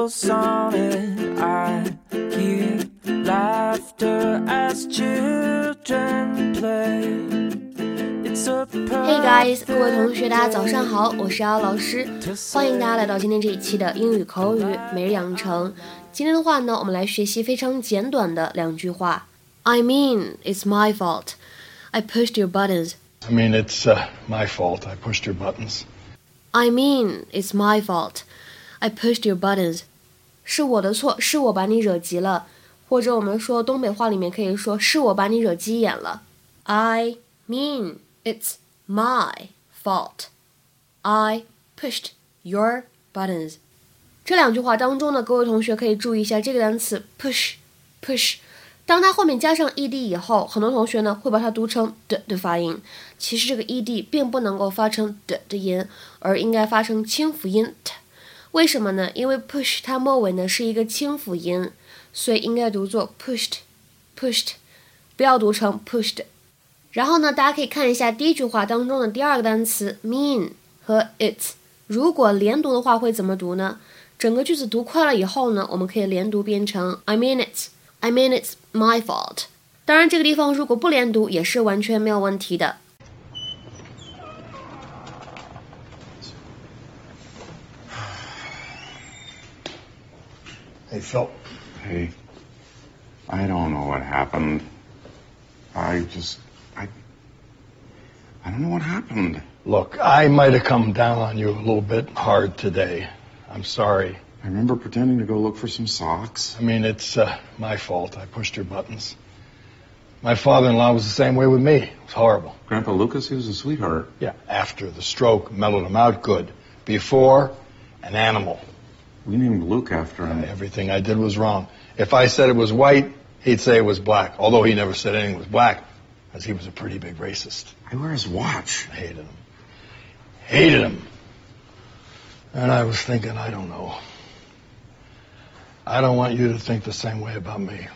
sweet, a beautiful sonnet. I hear laughter as children play. Hey guys，各位同学，大家早上好，我是姚老师，欢迎大家来到今天这一期的英语口语每日养成。今天的话呢，我们来学习非常简短的两句话。I mean, it's my fault. I pushed your buttons. I mean, it's uh, my fault. I pushed your buttons. I mean, it's my fault. I pushed your buttons. 是我的错，是我把你惹急了。或者我们说东北话里面可以说是我把你惹急眼了。I mean, it's my fault. I pushed your buttons. 这两句话当中呢，各位同学可以注意一下这个单词 push，push。当它后面加上 ed 以后，很多同学呢会把它读成的的发音。其实这个 ed 并不能够发成的的音，而应该发成清辅音 t。为什么呢？因为 push 它末尾呢是一个清辅音，所以应该读作 pushed，pushed，不要读成 pushed。然后呢，大家可以看一下第一句话当中的第二个单词 mean 和 it，如果连读的话会怎么读呢？整个句子读快了以后呢，我们可以连读变成 I mean it's，I mean it's my fault。当然，这个地方如果不连读也是完全没有问题的。Hey, Phil. Hey, I don't know what happened. I just, I, I don't know what happened. Look, I might have come down on you a little bit hard today. I'm sorry. I remember pretending to go look for some socks. I mean, it's uh, my fault. I pushed your buttons. My father-in-law was the same way with me. It was horrible. Grandpa Lucas, he was a sweetheart. Yeah, after the stroke, mellowed him out good. Before, an animal. We named Luke after him. Everything I did was wrong. If I said it was white, he'd say it was black. Although he never said anything was black, because he was a pretty big racist. I wear his watch. I hated him. Hated him. And I was thinking, I don't know. I don't want you to think the same way about me.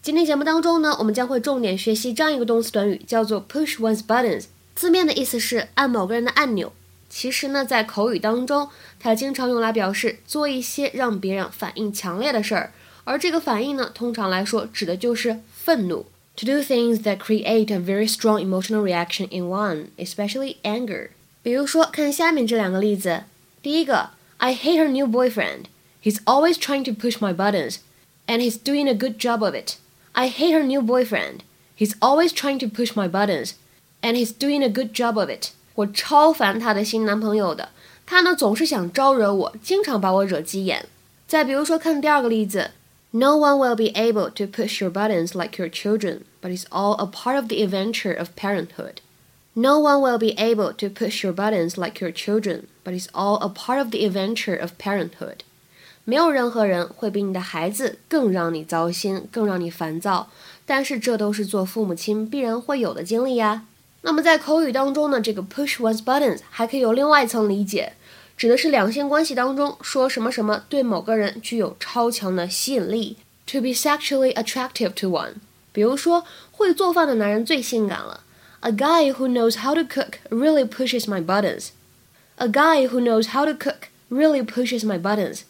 今天节目当中呢，我们将会重点学习这样一个动词短语，叫做 push one's buttons。字面的意思是按某个人的按钮。 其实呢，在口语当中，它经常用来表示做一些让别人反应强烈的事儿，而这个反应呢，通常来说指的就是愤怒。To do things that create a very strong emotional reaction in one, especially anger。比如说，看下面这两个例子。第一个，I hate her new boyfriend. He's always trying to push my buttons, and he's doing a good job of it. I hate her new boyfriend. He's always trying to push my buttons, and he's doing a good job of it. 我超烦她的新男朋友的，他呢总是想招惹我，经常把我惹急眼。再比如说，看第二个例子，No one will be able to push your buttons like your children, but it's all a part of the adventure of parenthood. No one will be able to push your buttons like your children, but it's all a part of the adventure of parenthood. 没有任何人会比你的孩子更让你糟心，更让你烦躁，但是这都是做父母亲必然会有的经历呀。那么在口语当中呢，这个 push one's buttons 还可以有另外一层理解，指的是两性关系当中说什么什么对某个人具有超强的吸引力，to be sexually attractive to one。比如说，会做饭的男人最性感了，A guy who knows how to cook really pushes my buttons。A guy who knows how to cook really pushes my buttons。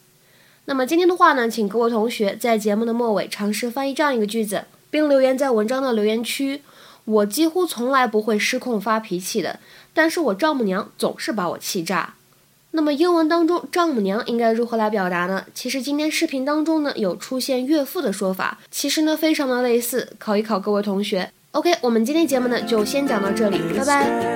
那么今天的话呢，请各位同学在节目的末尾尝试翻译这样一个句子，并留言在文章的留言区。我几乎从来不会失控发脾气的，但是我丈母娘总是把我气炸。那么英文当中丈母娘应该如何来表达呢？其实今天视频当中呢有出现岳父的说法，其实呢非常的类似，考一考各位同学。OK，我们今天节目呢就先讲到这里，拜拜。